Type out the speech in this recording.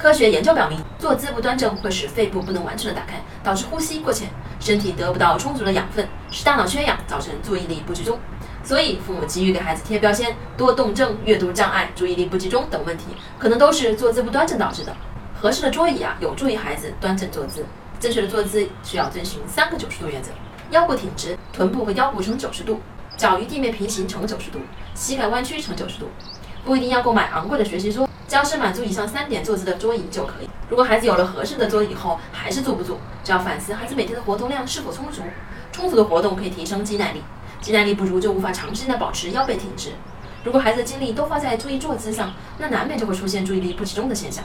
科学研究表明，坐姿不端正会使肺部不能完全的打开，导致呼吸过浅，身体得不到充足的养分，使大脑缺氧，造成注意力不集中。所以，父母急于给孩子贴标签，多动症、阅读障碍、注意力不集中等问题，可能都是坐姿不端正导致的。合适的桌椅啊，有助于孩子端正坐姿。正确的坐姿需要遵循三个九十度原则：腰部挺直，臀部和腰部呈九十度，脚与地面平行呈九十度，膝盖弯曲呈九十度。不一定要购买昂贵的学习桌，只要是满足以上三点坐姿的桌椅就可以。如果孩子有了合适的桌椅后还是坐不住，就要反思孩子每天的活动量是否充足。充足的活动可以提升肌耐力，肌耐力不足就无法长时间的保持腰背挺直。如果孩子的精力都花在注意坐姿上，那难免就会出现注意力不集中的现象。